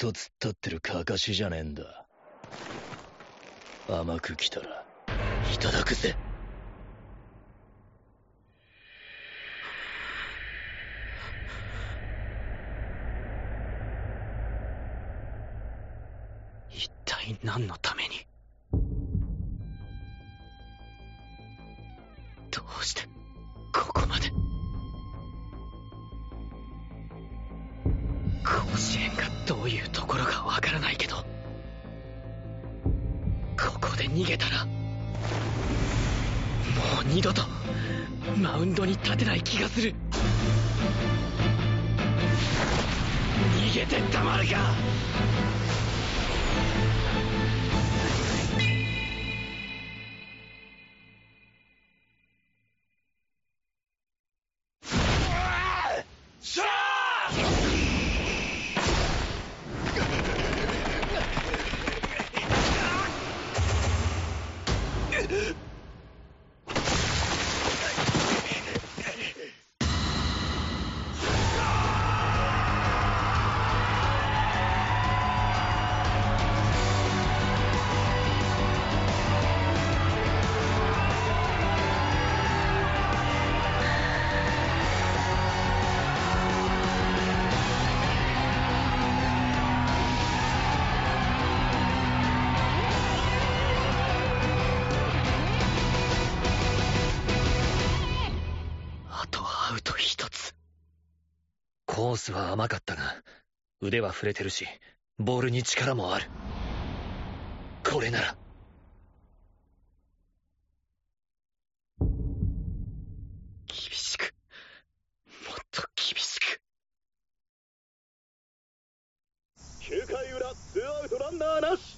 と突っ立ってるかかしじゃねえんだ。甘く来たらいただくぜ。一体何の逃げたらもう二度とマウンドに立てない気がする。逃げてたまるか！コースは甘かったが腕は触れてるしボールに力もある。これなら。厳しく。もっと厳しく。9回裏ツーアウトランナーなし。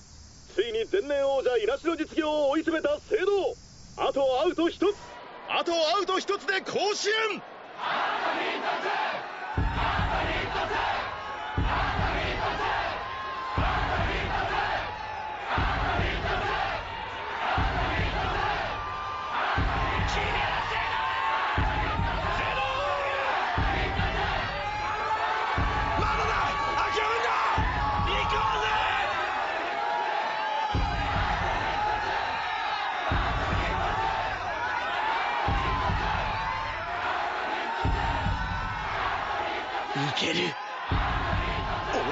ついに前年王者いなしの実業を追い詰めた聖堂。あとアウト一つ。あとアウト一つで甲子園。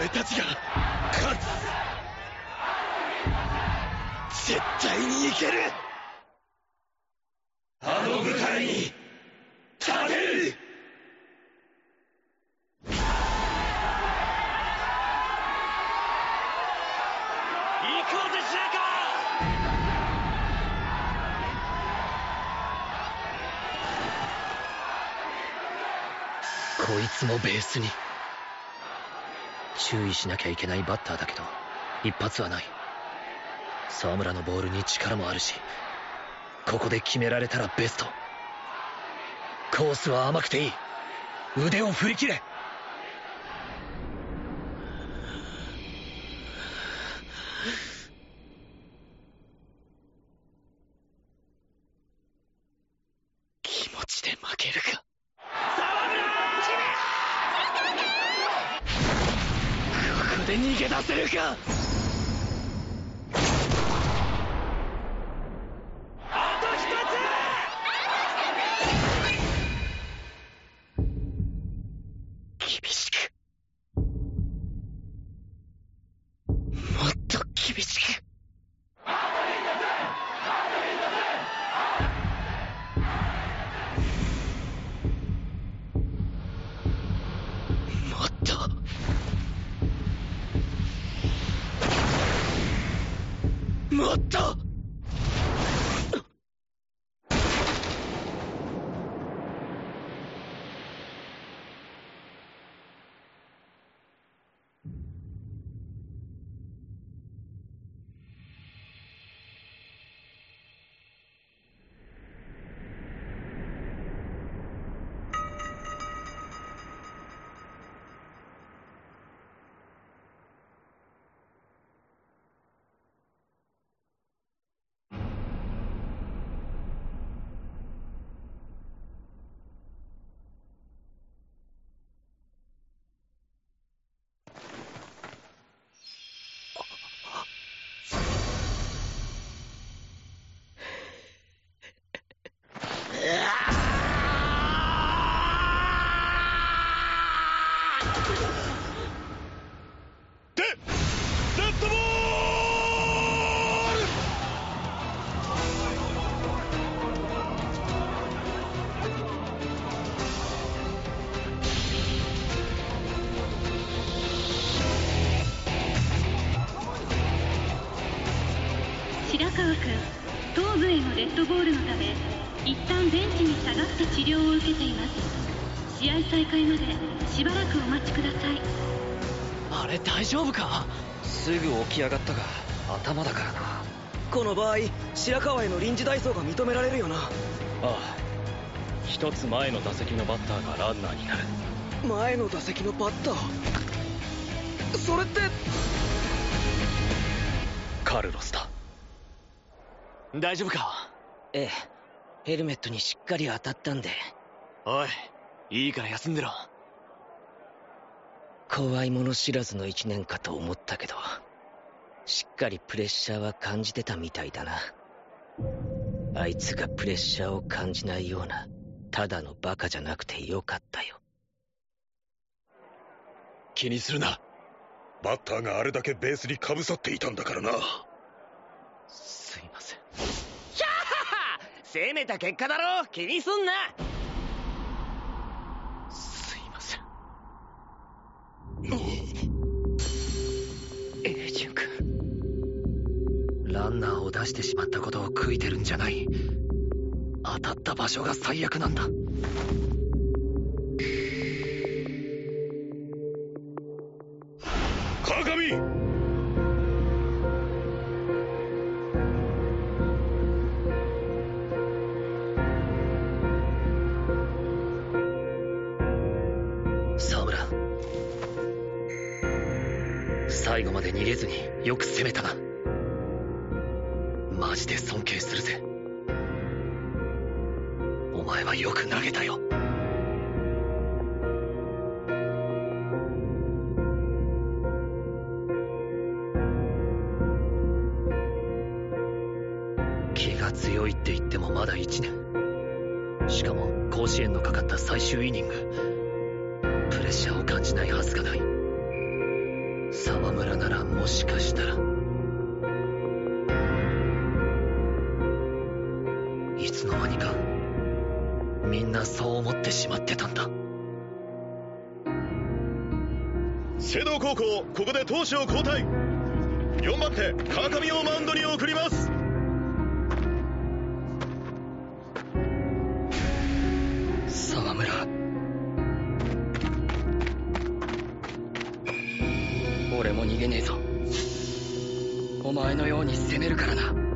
俺たちが勝つ。絶対にいける。の舞台に立てる。行こうぜ白川。こいつもベースに。注意しなきゃいけないバッターだけど一発はない。沢村のボールに力もあるし。ここで決められたらベスト。コースは甘くていい。腕を振り切れ。気持ちで負けるか。ここで逃げ出せるか。ッドボールのため一旦ベンチに下がって治療を受けています。試合再開までしばらくお待ちください。あれ大丈夫か？すぐ起き上がったが頭だからな。この場合白川への臨時代走が認められるよな。ああ。一つ前の打席のバッターがランナーになる。前の打席のバッター？それって。カルロスだ。大丈夫か？ええ。ヘルメットにしっかり当たったんで。おいいいから休んでろ。怖いもの知らずの一年かと思ったけどしっかりプレッシャーは感じてたみたいだな。あいつがプレッシャーを感じないようなただのバカじゃなくてよかったよ。気にするな。バッターがあれだけベースにかぶさっていたんだからなすいませんヒャーハ攻めた結果だろ気にすんな。すいません。エイジュン君。ランナーを出してしまったことを悔いてるんじゃない。当たった場所が最悪なんだ最後まで逃げずによく攻めたな。マジで尊敬するぜ。お前はよく投げたよ。気が強いって言ってもまだ1年。しかも甲子園のかかった最終イニング。プレッシャーを感じないはずがない。沢村ならもしかしたら。いつの間にかみんなそう思ってしまってたんだ。聖堂高校ここで投手を交代。4番手川上をマウンドに送ります。ねえぞ。お前のように攻めるからな。